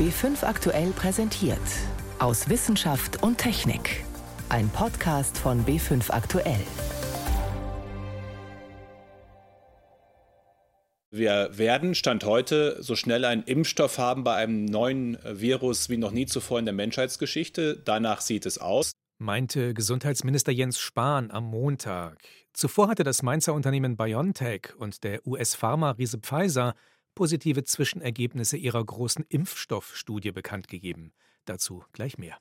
B5 aktuell präsentiert. Aus Wissenschaft und Technik. Ein Podcast von B5 aktuell. Wir werden, Stand heute, so schnell einen Impfstoff haben bei einem neuen Virus wie noch nie zuvor in der Menschheitsgeschichte. Danach sieht es aus. Meinte Gesundheitsminister Jens Spahn am Montag. Zuvor hatte das Mainzer Unternehmen BioNTech und der US-Pharma-Riese Pfizer positive Zwischenergebnisse ihrer großen Impfstoffstudie bekannt gegeben. Dazu gleich mehr.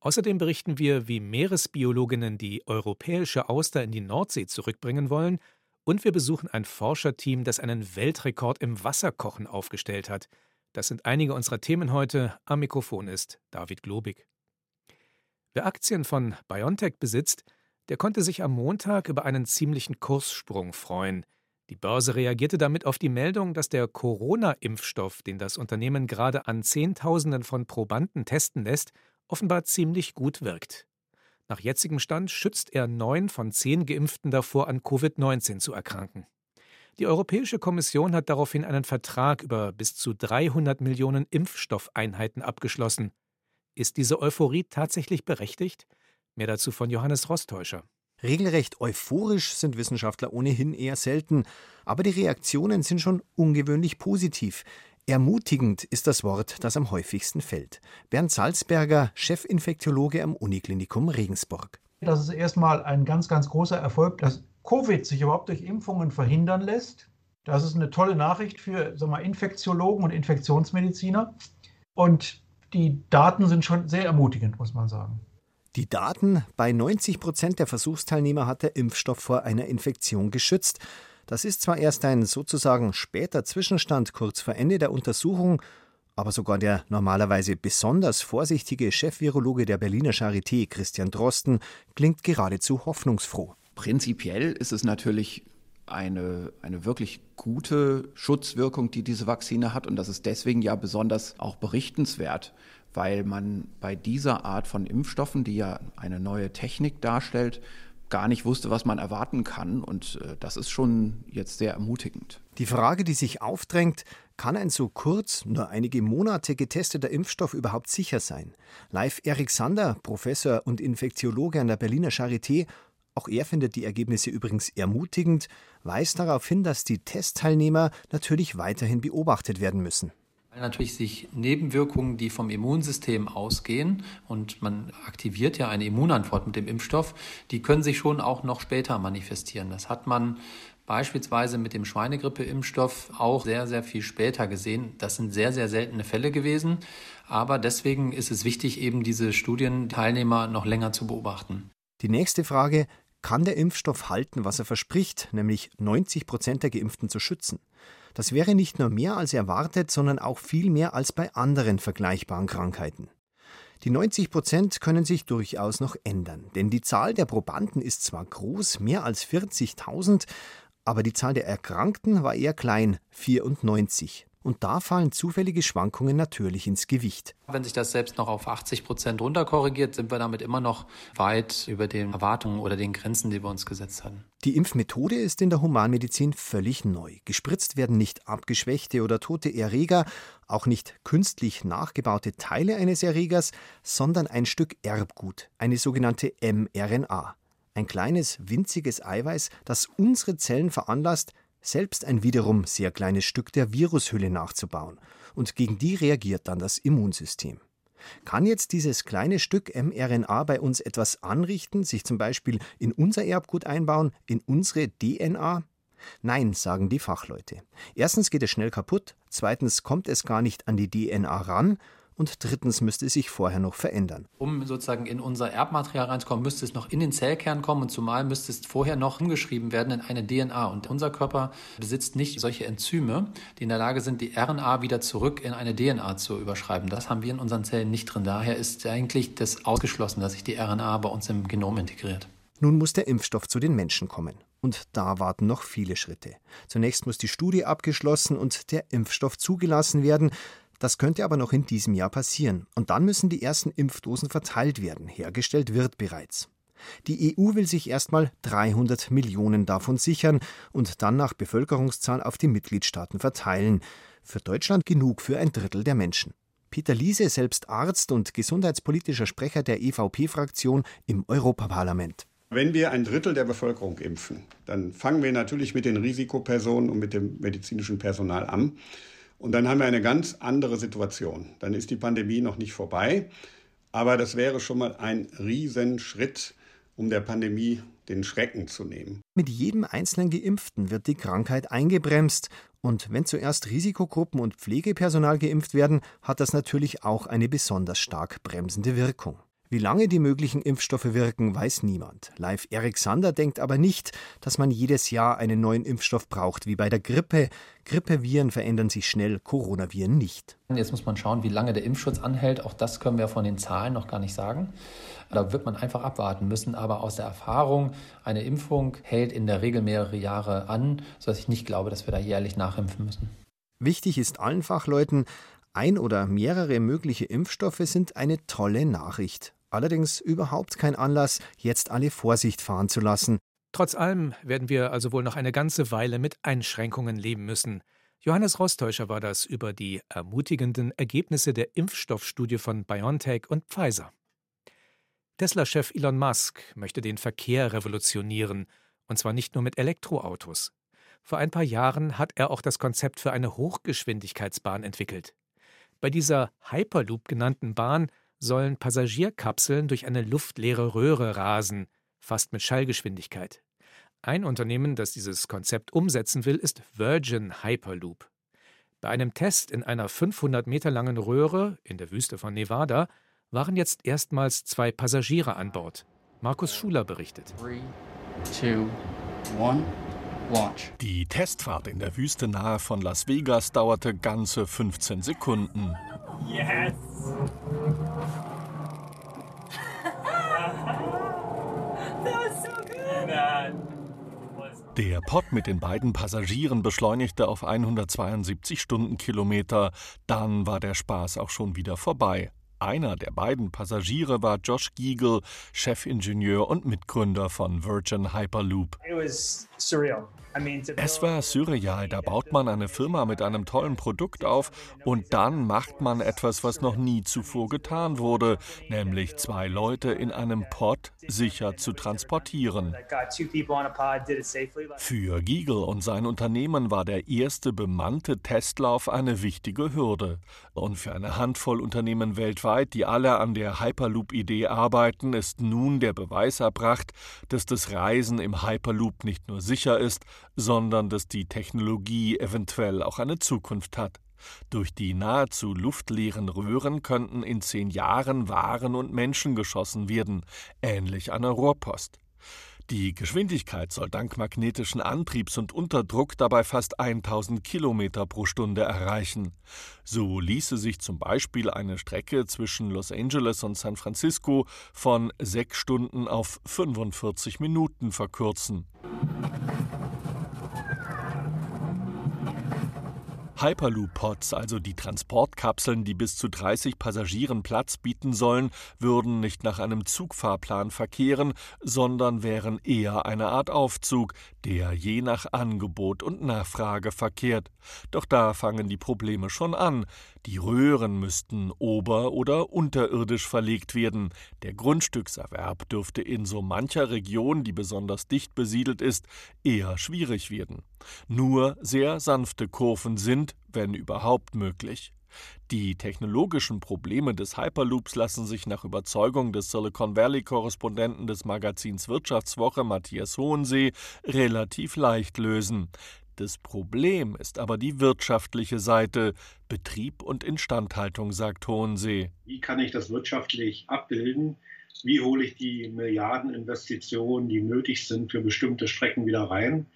Außerdem berichten wir, wie Meeresbiologinnen die europäische Auster in die Nordsee zurückbringen wollen und wir besuchen ein Forscherteam, das einen Weltrekord im Wasserkochen aufgestellt hat. Das sind einige unserer Themen heute. Am Mikrofon ist David Globig. Wer Aktien von BioNTech besitzt, der konnte sich am Montag über einen ziemlichen Kurssprung freuen. Die Börse reagierte damit auf die Meldung, dass der Corona-Impfstoff, den das Unternehmen gerade an Zehntausenden von Probanden testen lässt, offenbar ziemlich gut wirkt. Nach jetzigem Stand schützt er neun von zehn Geimpften davor, an Covid-19 zu erkranken. Die Europäische Kommission hat daraufhin einen Vertrag über bis zu 300 Millionen Impfstoffeinheiten abgeschlossen. Ist diese Euphorie tatsächlich berechtigt? Mehr dazu von Johannes Rostäuscher. Regelrecht euphorisch sind Wissenschaftler ohnehin eher selten, aber die Reaktionen sind schon ungewöhnlich positiv. Ermutigend ist das Wort, das am häufigsten fällt. Bernd Salzberger, Chefinfektiologe am Uniklinikum Regensburg. Das ist erstmal ein ganz, ganz großer Erfolg, dass Covid sich überhaupt durch Impfungen verhindern lässt. Das ist eine tolle Nachricht für sagen Infektiologen und Infektionsmediziner. Und die Daten sind schon sehr ermutigend, muss man sagen. Die Daten, bei 90 Prozent der Versuchsteilnehmer hat der Impfstoff vor einer Infektion geschützt. Das ist zwar erst ein sozusagen später Zwischenstand kurz vor Ende der Untersuchung, aber sogar der normalerweise besonders vorsichtige Chefvirologe der Berliner Charité, Christian Drosten, klingt geradezu hoffnungsfroh. Prinzipiell ist es natürlich eine, eine wirklich gute Schutzwirkung, die diese Vakzine hat. Und das ist deswegen ja besonders auch berichtenswert, weil man bei dieser Art von Impfstoffen, die ja eine neue Technik darstellt, gar nicht wusste, was man erwarten kann. Und äh, das ist schon jetzt sehr ermutigend. Die Frage, die sich aufdrängt, kann ein so kurz, nur einige Monate getesteter Impfstoff überhaupt sicher sein? Live Erik Sander, Professor und Infektiologe an der Berliner Charité, auch er findet die Ergebnisse übrigens ermutigend, weist darauf hin, dass die Testteilnehmer natürlich weiterhin beobachtet werden müssen. Weil natürlich sich Nebenwirkungen, die vom Immunsystem ausgehen, und man aktiviert ja eine Immunantwort mit dem Impfstoff, die können sich schon auch noch später manifestieren. Das hat man beispielsweise mit dem Schweinegrippe-Impfstoff auch sehr, sehr viel später gesehen. Das sind sehr, sehr seltene Fälle gewesen. Aber deswegen ist es wichtig, eben diese Studienteilnehmer noch länger zu beobachten. Die nächste Frage, kann der Impfstoff halten, was er verspricht, nämlich 90 Prozent der Geimpften zu schützen? Das wäre nicht nur mehr als erwartet, sondern auch viel mehr als bei anderen vergleichbaren Krankheiten. Die 90 Prozent können sich durchaus noch ändern, denn die Zahl der Probanden ist zwar groß, mehr als 40.000, aber die Zahl der Erkrankten war eher klein, 94 und da fallen zufällige Schwankungen natürlich ins Gewicht. Wenn sich das selbst noch auf 80 Prozent runterkorrigiert, sind wir damit immer noch weit über den Erwartungen oder den Grenzen, die wir uns gesetzt hatten. Die Impfmethode ist in der Humanmedizin völlig neu. Gespritzt werden nicht abgeschwächte oder tote Erreger, auch nicht künstlich nachgebaute Teile eines Erregers, sondern ein Stück Erbgut, eine sogenannte mRNA. Ein kleines, winziges Eiweiß, das unsere Zellen veranlasst, selbst ein wiederum sehr kleines Stück der Virushülle nachzubauen, und gegen die reagiert dann das Immunsystem. Kann jetzt dieses kleine Stück mRNA bei uns etwas anrichten, sich zum Beispiel in unser Erbgut einbauen, in unsere DNA? Nein, sagen die Fachleute. Erstens geht es schnell kaputt, zweitens kommt es gar nicht an die DNA ran und drittens müsste es sich vorher noch verändern. Um sozusagen in unser Erbmaterial reinzukommen, müsste es noch in den Zellkern kommen und zumal müsste es vorher noch umgeschrieben werden in eine DNA. Und unser Körper besitzt nicht solche Enzyme, die in der Lage sind, die RNA wieder zurück in eine DNA zu überschreiben. Das haben wir in unseren Zellen nicht drin. Daher ist eigentlich das ausgeschlossen, dass sich die RNA bei uns im Genom integriert. Nun muss der Impfstoff zu den Menschen kommen. Und da warten noch viele Schritte. Zunächst muss die Studie abgeschlossen und der Impfstoff zugelassen werden. Das könnte aber noch in diesem Jahr passieren. Und dann müssen die ersten Impfdosen verteilt werden. Hergestellt wird bereits. Die EU will sich erstmal 300 Millionen davon sichern und dann nach Bevölkerungszahl auf die Mitgliedstaaten verteilen. Für Deutschland genug für ein Drittel der Menschen. Peter Liese, selbst Arzt und gesundheitspolitischer Sprecher der EVP-Fraktion im Europaparlament. Wenn wir ein Drittel der Bevölkerung impfen, dann fangen wir natürlich mit den Risikopersonen und mit dem medizinischen Personal an. Und dann haben wir eine ganz andere Situation. Dann ist die Pandemie noch nicht vorbei. Aber das wäre schon mal ein Riesenschritt, um der Pandemie den Schrecken zu nehmen. Mit jedem einzelnen Geimpften wird die Krankheit eingebremst. Und wenn zuerst Risikogruppen und Pflegepersonal geimpft werden, hat das natürlich auch eine besonders stark bremsende Wirkung. Wie lange die möglichen Impfstoffe wirken, weiß niemand. Live Erik Sander denkt aber nicht, dass man jedes Jahr einen neuen Impfstoff braucht, wie bei der Grippe. Grippeviren verändern sich schnell, Coronaviren nicht. Jetzt muss man schauen, wie lange der Impfschutz anhält. Auch das können wir von den Zahlen noch gar nicht sagen. Da wird man einfach abwarten müssen. Aber aus der Erfahrung, eine Impfung hält in der Regel mehrere Jahre an, sodass ich nicht glaube, dass wir da jährlich nachimpfen müssen. Wichtig ist allen Fachleuten, ein oder mehrere mögliche Impfstoffe sind eine tolle Nachricht. Allerdings überhaupt kein Anlass, jetzt alle Vorsicht fahren zu lassen. Trotz allem werden wir also wohl noch eine ganze Weile mit Einschränkungen leben müssen. Johannes Rostäuscher war das über die ermutigenden Ergebnisse der Impfstoffstudie von BioNTech und Pfizer. Tesla-Chef Elon Musk möchte den Verkehr revolutionieren, und zwar nicht nur mit Elektroautos. Vor ein paar Jahren hat er auch das Konzept für eine Hochgeschwindigkeitsbahn entwickelt. Bei dieser Hyperloop genannten Bahn sollen Passagierkapseln durch eine luftleere Röhre rasen, fast mit Schallgeschwindigkeit. Ein Unternehmen, das dieses Konzept umsetzen will, ist Virgin Hyperloop. Bei einem Test in einer 500 Meter langen Röhre in der Wüste von Nevada waren jetzt erstmals zwei Passagiere an Bord. Markus Schuler berichtet. Three, two, Die Testfahrt in der Wüste nahe von Las Vegas dauerte ganze 15 Sekunden. Yes! Der Pod mit den beiden Passagieren beschleunigte auf 172 Stundenkilometer. Dann war der Spaß auch schon wieder vorbei. Einer der beiden Passagiere war Josh Giegel, Chefingenieur und Mitgründer von Virgin Hyperloop. Es war surreal, da baut man eine Firma mit einem tollen Produkt auf und dann macht man etwas, was noch nie zuvor getan wurde, nämlich zwei Leute in einem Pod sicher zu transportieren. Für Giegel und sein Unternehmen war der erste bemannte Testlauf eine wichtige Hürde. Und für eine Handvoll Unternehmen weltweit, die alle an der Hyperloop-Idee arbeiten, ist nun der Beweis erbracht, dass das Reisen im Hyperloop nicht nur sicher ist, sondern dass die Technologie eventuell auch eine Zukunft hat. Durch die nahezu luftleeren Röhren könnten in zehn Jahren Waren und Menschen geschossen werden, ähnlich einer Rohrpost. Die Geschwindigkeit soll dank magnetischen Antriebs und Unterdruck dabei fast 1000 Kilometer pro Stunde erreichen. So ließe sich zum Beispiel eine Strecke zwischen Los Angeles und San Francisco von sechs Stunden auf 45 Minuten verkürzen. Hyperloop-Pods, also die Transportkapseln, die bis zu 30 Passagieren Platz bieten sollen, würden nicht nach einem Zugfahrplan verkehren, sondern wären eher eine Art Aufzug, der je nach Angebot und Nachfrage verkehrt. Doch da fangen die Probleme schon an. Die Röhren müssten ober- oder unterirdisch verlegt werden. Der Grundstückserwerb dürfte in so mancher Region, die besonders dicht besiedelt ist, eher schwierig werden. Nur sehr sanfte Kurven sind, wenn überhaupt möglich. Die technologischen Probleme des Hyperloops lassen sich nach Überzeugung des Silicon Valley-Korrespondenten des Magazins Wirtschaftswoche Matthias Hohensee relativ leicht lösen. Das Problem ist aber die wirtschaftliche Seite, Betrieb und Instandhaltung, sagt Hohensee. Wie kann ich das wirtschaftlich abbilden? Wie hole ich die Milliardeninvestitionen, die nötig sind für bestimmte Strecken wieder rein?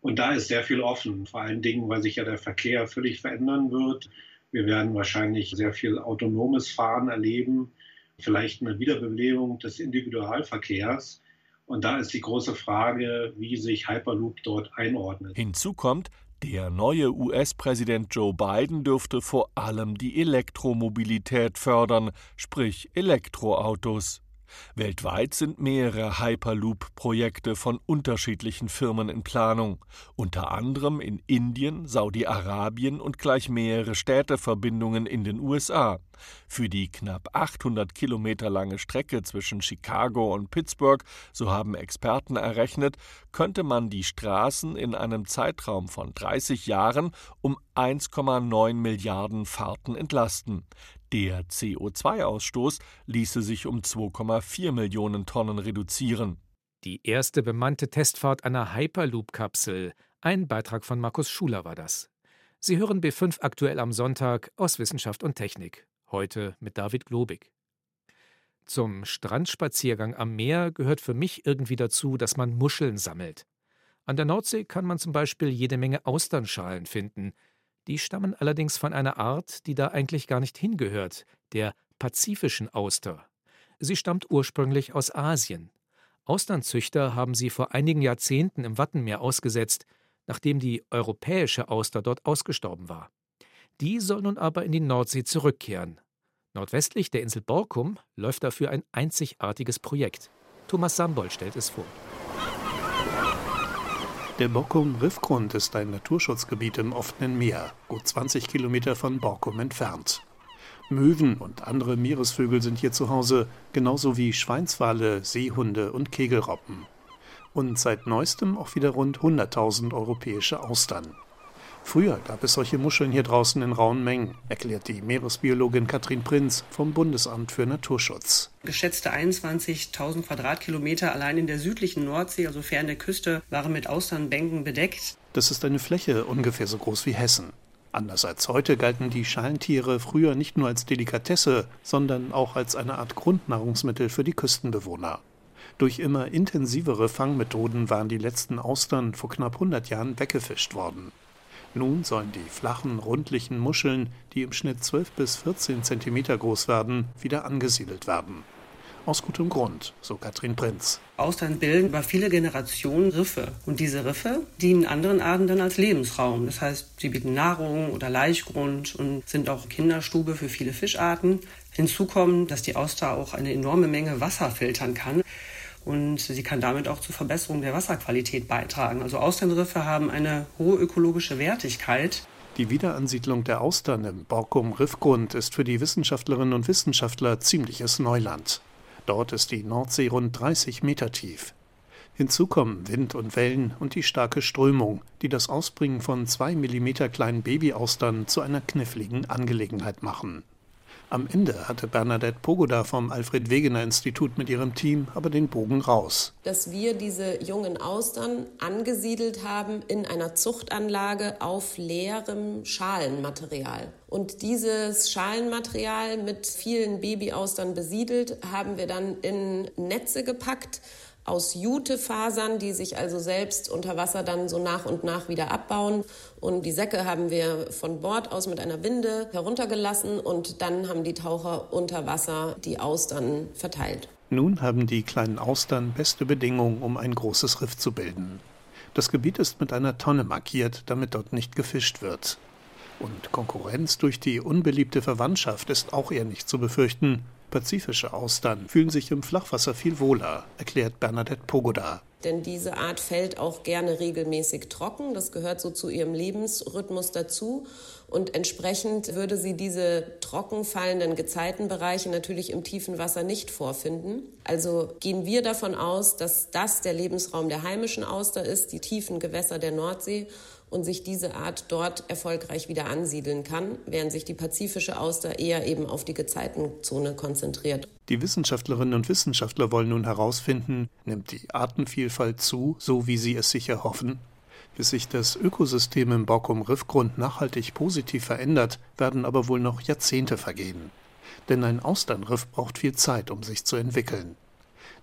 Und da ist sehr viel offen, vor allen Dingen, weil sich ja der Verkehr völlig verändern wird. Wir werden wahrscheinlich sehr viel autonomes Fahren erleben, vielleicht eine Wiederbelebung des Individualverkehrs. Und da ist die große Frage, wie sich Hyperloop dort einordnet. Hinzu kommt, der neue US-Präsident Joe Biden dürfte vor allem die Elektromobilität fördern, sprich Elektroautos. Weltweit sind mehrere Hyperloop-Projekte von unterschiedlichen Firmen in Planung, unter anderem in Indien, Saudi-Arabien und gleich mehrere Städteverbindungen in den USA. Für die knapp 800 Kilometer lange Strecke zwischen Chicago und Pittsburgh, so haben Experten errechnet, könnte man die Straßen in einem Zeitraum von 30 Jahren um 1,9 Milliarden Fahrten entlasten. Der CO2-Ausstoß ließe sich um 2,4 Millionen Tonnen reduzieren. Die erste bemannte Testfahrt einer Hyperloop-Kapsel. Ein Beitrag von Markus Schuler war das. Sie hören B5 aktuell am Sonntag aus Wissenschaft und Technik. Heute mit David Globig. Zum Strandspaziergang am Meer gehört für mich irgendwie dazu, dass man Muscheln sammelt. An der Nordsee kann man zum Beispiel jede Menge Austernschalen finden, die stammen allerdings von einer Art, die da eigentlich gar nicht hingehört, der pazifischen Auster. Sie stammt ursprünglich aus Asien. Austernzüchter haben sie vor einigen Jahrzehnten im Wattenmeer ausgesetzt, nachdem die europäische Auster dort ausgestorben war. Die soll nun aber in die Nordsee zurückkehren. Nordwestlich der Insel Borkum läuft dafür ein einzigartiges Projekt. Thomas Sambol stellt es vor. Der Borkum-Riffgrund ist ein Naturschutzgebiet im offenen Meer, gut 20 Kilometer von Borkum entfernt. Möwen und andere Meeresvögel sind hier zu Hause, genauso wie Schweinswale, Seehunde und Kegelraupen. Und seit neuestem auch wieder rund 100.000 europäische Austern. Früher gab es solche Muscheln hier draußen in rauen Mengen, erklärt die Meeresbiologin Katrin Prinz vom Bundesamt für Naturschutz. Geschätzte 21.000 Quadratkilometer allein in der südlichen Nordsee, also fern der Küste, waren mit Austernbänken bedeckt. Das ist eine Fläche ungefähr so groß wie Hessen. Anders als heute galten die Schalentiere früher nicht nur als Delikatesse, sondern auch als eine Art Grundnahrungsmittel für die Küstenbewohner. Durch immer intensivere Fangmethoden waren die letzten Austern vor knapp 100 Jahren weggefischt worden. Nun sollen die flachen, rundlichen Muscheln, die im Schnitt 12 bis 14 Zentimeter groß werden, wieder angesiedelt werden. Aus gutem Grund, so Katrin Prinz. Austern bilden über viele Generationen Riffe. Und diese Riffe dienen anderen Arten dann als Lebensraum. Das heißt, sie bieten Nahrung oder Laichgrund und sind auch Kinderstube für viele Fischarten. Hinzu kommt, dass die Auster auch eine enorme Menge Wasser filtern kann und sie kann damit auch zur Verbesserung der Wasserqualität beitragen. Also Austernriffe haben eine hohe ökologische Wertigkeit. Die Wiederansiedlung der Austern im Borkum-Riffgrund ist für die Wissenschaftlerinnen und Wissenschaftler ziemliches Neuland. Dort ist die Nordsee rund 30 Meter tief. Hinzu kommen Wind und Wellen und die starke Strömung, die das Ausbringen von zwei Millimeter kleinen Babyaustern zu einer kniffligen Angelegenheit machen. Am Ende hatte Bernadette Pogoda vom Alfred Wegener Institut mit ihrem Team aber den Bogen raus. Dass wir diese jungen Austern angesiedelt haben in einer Zuchtanlage auf leerem Schalenmaterial. Und dieses Schalenmaterial mit vielen Babyaustern besiedelt haben wir dann in Netze gepackt aus Jutefasern, die sich also selbst unter Wasser dann so nach und nach wieder abbauen. Und die Säcke haben wir von Bord aus mit einer Winde heruntergelassen und dann haben die Taucher unter Wasser die Austern verteilt. Nun haben die kleinen Austern beste Bedingungen, um ein großes Riff zu bilden. Das Gebiet ist mit einer Tonne markiert, damit dort nicht gefischt wird. Und Konkurrenz durch die unbeliebte Verwandtschaft ist auch eher nicht zu befürchten. Pazifische Austern fühlen sich im Flachwasser viel wohler, erklärt Bernadette Pogoda. Denn diese Art fällt auch gerne regelmäßig trocken. Das gehört so zu ihrem Lebensrhythmus dazu. Und entsprechend würde sie diese trocken fallenden Gezeitenbereiche natürlich im tiefen Wasser nicht vorfinden. Also gehen wir davon aus, dass das der Lebensraum der heimischen Auster ist, die tiefen Gewässer der Nordsee und sich diese Art dort erfolgreich wieder ansiedeln kann, während sich die pazifische Auster eher eben auf die Gezeitenzone konzentriert. Die Wissenschaftlerinnen und Wissenschaftler wollen nun herausfinden, nimmt die Artenvielfalt zu, so wie sie es sich erhoffen? Bis sich das Ökosystem im Borkum-Riffgrund nachhaltig positiv verändert, werden aber wohl noch Jahrzehnte vergehen. Denn ein Austernriff braucht viel Zeit, um sich zu entwickeln.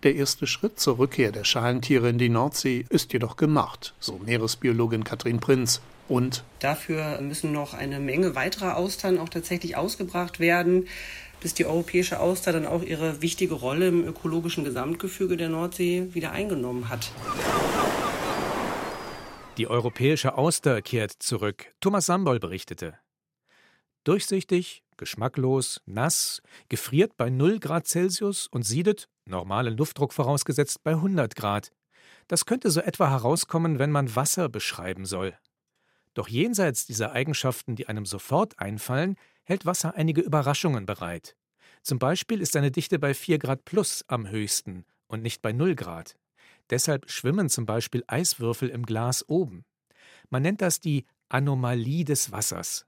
Der erste Schritt zur Rückkehr der Schalentiere in die Nordsee ist jedoch gemacht, so Meeresbiologin Katrin Prinz. Und dafür müssen noch eine Menge weiterer Austern auch tatsächlich ausgebracht werden, bis die europäische Auster dann auch ihre wichtige Rolle im ökologischen Gesamtgefüge der Nordsee wieder eingenommen hat. Die europäische Auster kehrt zurück. Thomas Sambol berichtete. Durchsichtig, geschmacklos, nass, gefriert bei 0 Grad Celsius und siedet, normalen Luftdruck vorausgesetzt bei 100 Grad. Das könnte so etwa herauskommen, wenn man Wasser beschreiben soll. Doch jenseits dieser Eigenschaften, die einem sofort einfallen, hält Wasser einige Überraschungen bereit. Zum Beispiel ist seine Dichte bei 4 Grad plus am höchsten und nicht bei 0 Grad. Deshalb schwimmen zum Beispiel Eiswürfel im Glas oben. Man nennt das die Anomalie des Wassers.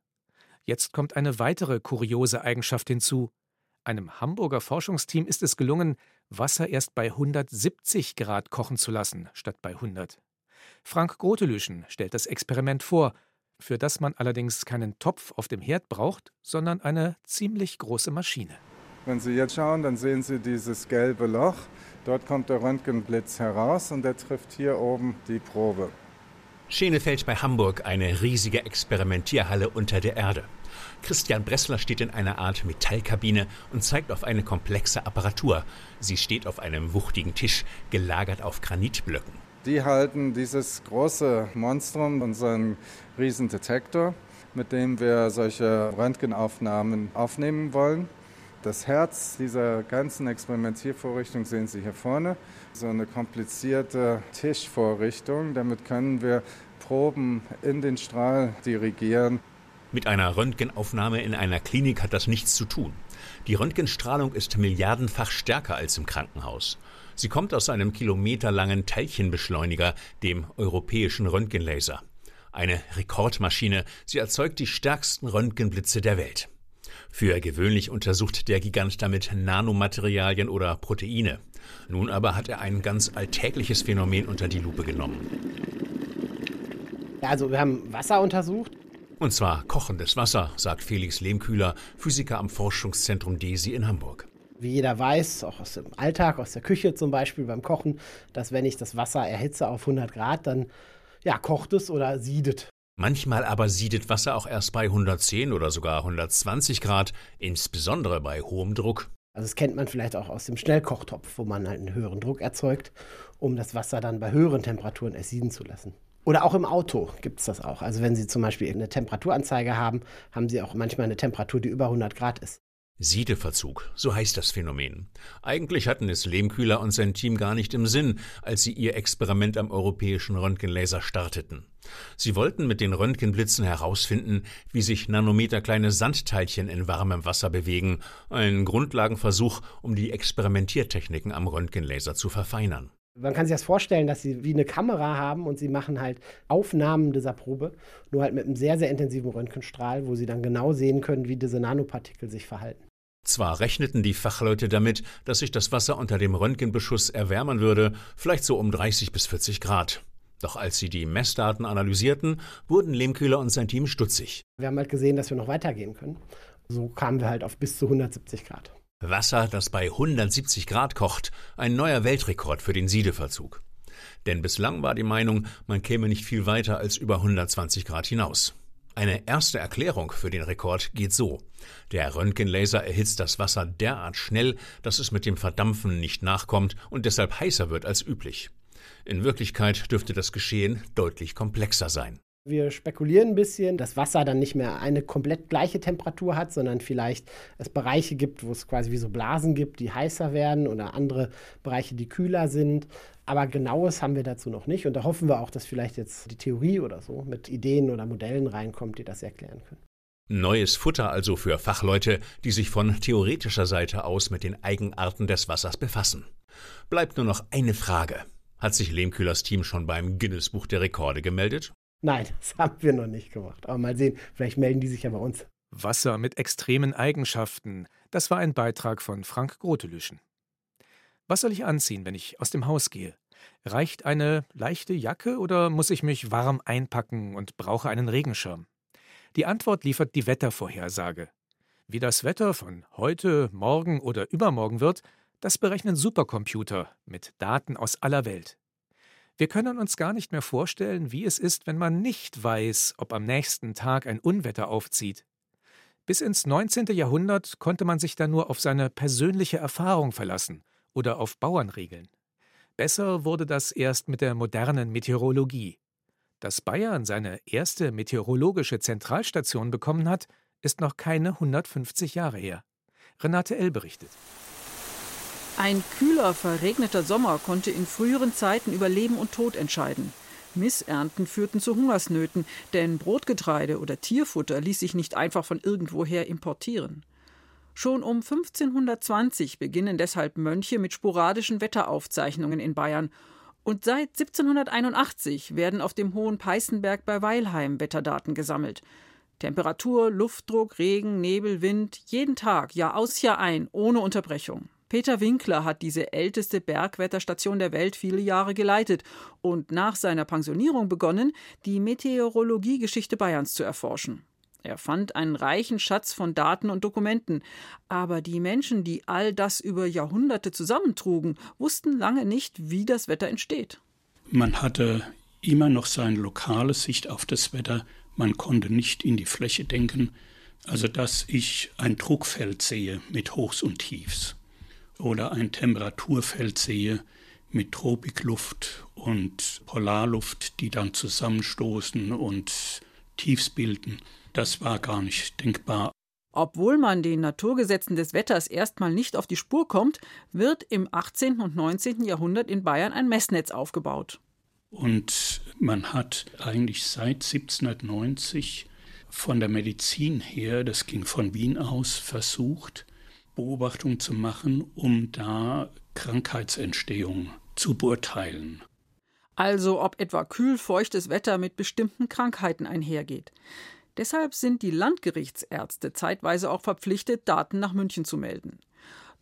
Jetzt kommt eine weitere kuriose Eigenschaft hinzu. Einem Hamburger Forschungsteam ist es gelungen, Wasser erst bei 170 Grad kochen zu lassen, statt bei 100. Frank Grotelüschen stellt das Experiment vor, für das man allerdings keinen Topf auf dem Herd braucht, sondern eine ziemlich große Maschine. Wenn Sie jetzt schauen, dann sehen Sie dieses gelbe Loch. Dort kommt der Röntgenblitz heraus und der trifft hier oben die Probe. Schenefeld bei Hamburg, eine riesige Experimentierhalle unter der Erde. Christian Bressler steht in einer Art Metallkabine und zeigt auf eine komplexe Apparatur. Sie steht auf einem wuchtigen Tisch, gelagert auf Granitblöcken. Die halten dieses große Monstrum, unseren Riesendetektor, mit dem wir solche Röntgenaufnahmen aufnehmen wollen. Das Herz dieser ganzen Experimentiervorrichtung sehen Sie hier vorne. So eine komplizierte Tischvorrichtung. Damit können wir Proben in den Strahl dirigieren. Mit einer Röntgenaufnahme in einer Klinik hat das nichts zu tun. Die Röntgenstrahlung ist milliardenfach stärker als im Krankenhaus. Sie kommt aus einem kilometerlangen Teilchenbeschleuniger, dem europäischen Röntgenlaser. Eine Rekordmaschine, sie erzeugt die stärksten Röntgenblitze der Welt. Für gewöhnlich untersucht der Gigant damit Nanomaterialien oder Proteine. Nun aber hat er ein ganz alltägliches Phänomen unter die Lupe genommen. Also wir haben Wasser untersucht. Und zwar kochendes Wasser, sagt Felix Lehmkühler, Physiker am Forschungszentrum DESI in Hamburg. Wie jeder weiß, auch aus dem Alltag, aus der Küche zum Beispiel beim Kochen, dass wenn ich das Wasser erhitze auf 100 Grad, dann ja, kocht es oder siedet. Manchmal aber siedet Wasser auch erst bei 110 oder sogar 120 Grad, insbesondere bei hohem Druck. Also das kennt man vielleicht auch aus dem Schnellkochtopf, wo man halt einen höheren Druck erzeugt, um das Wasser dann bei höheren Temperaturen ersieden zu lassen. Oder auch im Auto gibt es das auch. Also wenn Sie zum Beispiel eine Temperaturanzeige haben, haben Sie auch manchmal eine Temperatur, die über 100 Grad ist. Siedeverzug, so heißt das Phänomen. Eigentlich hatten es Lehmkühler und sein Team gar nicht im Sinn, als sie ihr Experiment am europäischen Röntgenlaser starteten. Sie wollten mit den Röntgenblitzen herausfinden, wie sich nanometerkleine Sandteilchen in warmem Wasser bewegen, ein Grundlagenversuch, um die Experimentiertechniken am Röntgenlaser zu verfeinern. Man kann sich das vorstellen, dass sie wie eine Kamera haben und sie machen halt Aufnahmen dieser Probe, nur halt mit einem sehr, sehr intensiven Röntgenstrahl, wo sie dann genau sehen können, wie diese Nanopartikel sich verhalten. Zwar rechneten die Fachleute damit, dass sich das Wasser unter dem Röntgenbeschuss erwärmen würde, vielleicht so um 30 bis 40 Grad. Doch als sie die Messdaten analysierten, wurden Lehmkühler und sein Team stutzig. Wir haben halt gesehen, dass wir noch weitergehen können. So kamen wir halt auf bis zu 170 Grad. Wasser, das bei 170 Grad kocht, ein neuer Weltrekord für den Siedeverzug. Denn bislang war die Meinung, man käme nicht viel weiter als über 120 Grad hinaus. Eine erste Erklärung für den Rekord geht so. Der Röntgenlaser erhitzt das Wasser derart schnell, dass es mit dem Verdampfen nicht nachkommt und deshalb heißer wird als üblich. In Wirklichkeit dürfte das Geschehen deutlich komplexer sein. Wir spekulieren ein bisschen, dass Wasser dann nicht mehr eine komplett gleiche Temperatur hat, sondern vielleicht es Bereiche gibt, wo es quasi wie so Blasen gibt, die heißer werden oder andere Bereiche, die kühler sind. Aber genaues haben wir dazu noch nicht. Und da hoffen wir auch, dass vielleicht jetzt die Theorie oder so mit Ideen oder Modellen reinkommt, die das erklären können. Neues Futter also für Fachleute, die sich von theoretischer Seite aus mit den Eigenarten des Wassers befassen. Bleibt nur noch eine Frage. Hat sich Lehmkühlers Team schon beim Guinness Buch der Rekorde gemeldet? Nein, das haben wir noch nicht gemacht. Aber mal sehen, vielleicht melden die sich ja bei uns. Wasser mit extremen Eigenschaften. Das war ein Beitrag von Frank Grotelüschen. Was soll ich anziehen, wenn ich aus dem Haus gehe? Reicht eine leichte Jacke oder muss ich mich warm einpacken und brauche einen Regenschirm? Die Antwort liefert die Wettervorhersage. Wie das Wetter von heute, morgen oder übermorgen wird, das berechnen Supercomputer mit Daten aus aller Welt. Wir können uns gar nicht mehr vorstellen, wie es ist, wenn man nicht weiß, ob am nächsten Tag ein Unwetter aufzieht. Bis ins 19. Jahrhundert konnte man sich da nur auf seine persönliche Erfahrung verlassen oder auf Bauernregeln. Besser wurde das erst mit der modernen Meteorologie. Dass Bayern seine erste meteorologische Zentralstation bekommen hat, ist noch keine 150 Jahre her. Renate L. berichtet. Ein kühler, verregneter Sommer konnte in früheren Zeiten über Leben und Tod entscheiden. Missernten führten zu Hungersnöten, denn Brotgetreide oder Tierfutter ließ sich nicht einfach von irgendwoher importieren. Schon um 1520 beginnen deshalb Mönche mit sporadischen Wetteraufzeichnungen in Bayern und seit 1781 werden auf dem Hohen Peißenberg bei Weilheim Wetterdaten gesammelt. Temperatur, Luftdruck, Regen, Nebel, Wind, jeden Tag, Jahr aus, Jahr ein, ohne Unterbrechung. Peter Winkler hat diese älteste Bergwetterstation der Welt viele Jahre geleitet und nach seiner Pensionierung begonnen, die Meteorologiegeschichte Bayerns zu erforschen. Er fand einen reichen Schatz von Daten und Dokumenten, aber die Menschen, die all das über Jahrhunderte zusammentrugen, wussten lange nicht, wie das Wetter entsteht. Man hatte immer noch seine lokale Sicht auf das Wetter, man konnte nicht in die Fläche denken, also dass ich ein Druckfeld sehe mit Hochs und Tiefs oder ein Temperaturfeld sehe mit Tropikluft und Polarluft, die dann zusammenstoßen und Tiefs bilden. Das war gar nicht denkbar. Obwohl man den Naturgesetzen des Wetters erstmal nicht auf die Spur kommt, wird im 18. und 19. Jahrhundert in Bayern ein Messnetz aufgebaut. Und man hat eigentlich seit 1790 von der Medizin her, das ging von Wien aus, versucht, Beobachtungen zu machen, um da Krankheitsentstehung zu beurteilen. Also ob etwa kühl-feuchtes Wetter mit bestimmten Krankheiten einhergeht. Deshalb sind die Landgerichtsärzte zeitweise auch verpflichtet, Daten nach München zu melden.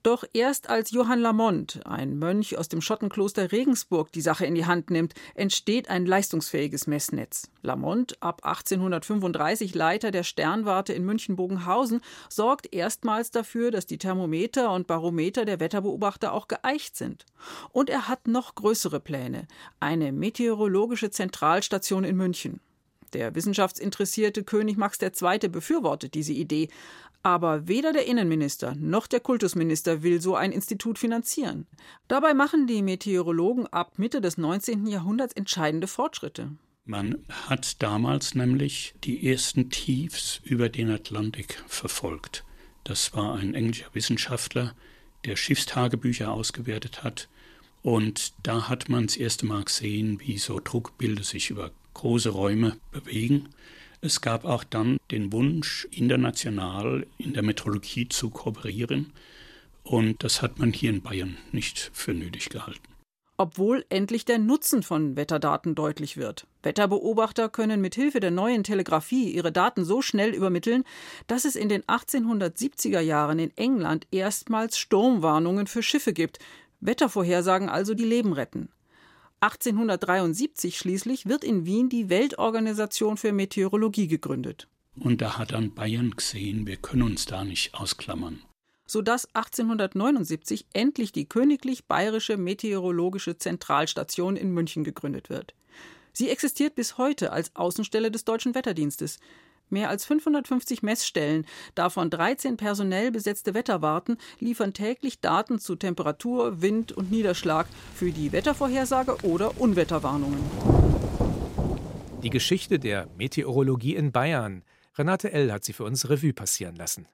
Doch erst als Johann Lamont, ein Mönch aus dem Schottenkloster Regensburg, die Sache in die Hand nimmt, entsteht ein leistungsfähiges Messnetz. Lamont, ab 1835 Leiter der Sternwarte in München-Bogenhausen, sorgt erstmals dafür, dass die Thermometer und Barometer der Wetterbeobachter auch geeicht sind. Und er hat noch größere Pläne: eine meteorologische Zentralstation in München. Der wissenschaftsinteressierte König Max II. befürwortet diese Idee, aber weder der Innenminister noch der Kultusminister will so ein Institut finanzieren. Dabei machen die Meteorologen ab Mitte des 19. Jahrhunderts entscheidende Fortschritte. Man hat damals nämlich die ersten Tiefs über den Atlantik verfolgt. Das war ein englischer Wissenschaftler, der Schiffstagebücher ausgewertet hat. Und da hat man das erste Mal gesehen, wie so Druckbilder sich über große Räume bewegen. Es gab auch dann den Wunsch, international in der Metrologie zu kooperieren. Und das hat man hier in Bayern nicht für nötig gehalten. Obwohl endlich der Nutzen von Wetterdaten deutlich wird. Wetterbeobachter können mit Hilfe der neuen Telegrafie ihre Daten so schnell übermitteln, dass es in den 1870er Jahren in England erstmals Sturmwarnungen für Schiffe gibt. Wettervorhersagen also die Leben retten. 1873 schließlich wird in Wien die Weltorganisation für Meteorologie gegründet. Und da hat dann Bayern gesehen, wir können uns da nicht ausklammern. Sodass 1879 endlich die Königlich Bayerische Meteorologische Zentralstation in München gegründet wird. Sie existiert bis heute als Außenstelle des Deutschen Wetterdienstes. Mehr als 550 Messstellen, davon 13 personell besetzte Wetterwarten, liefern täglich Daten zu Temperatur, Wind und Niederschlag für die Wettervorhersage oder Unwetterwarnungen. Die Geschichte der Meteorologie in Bayern. Renate L. hat sie für uns Revue passieren lassen.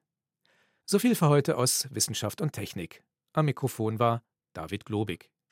So viel für heute aus Wissenschaft und Technik. Am Mikrofon war David Globig.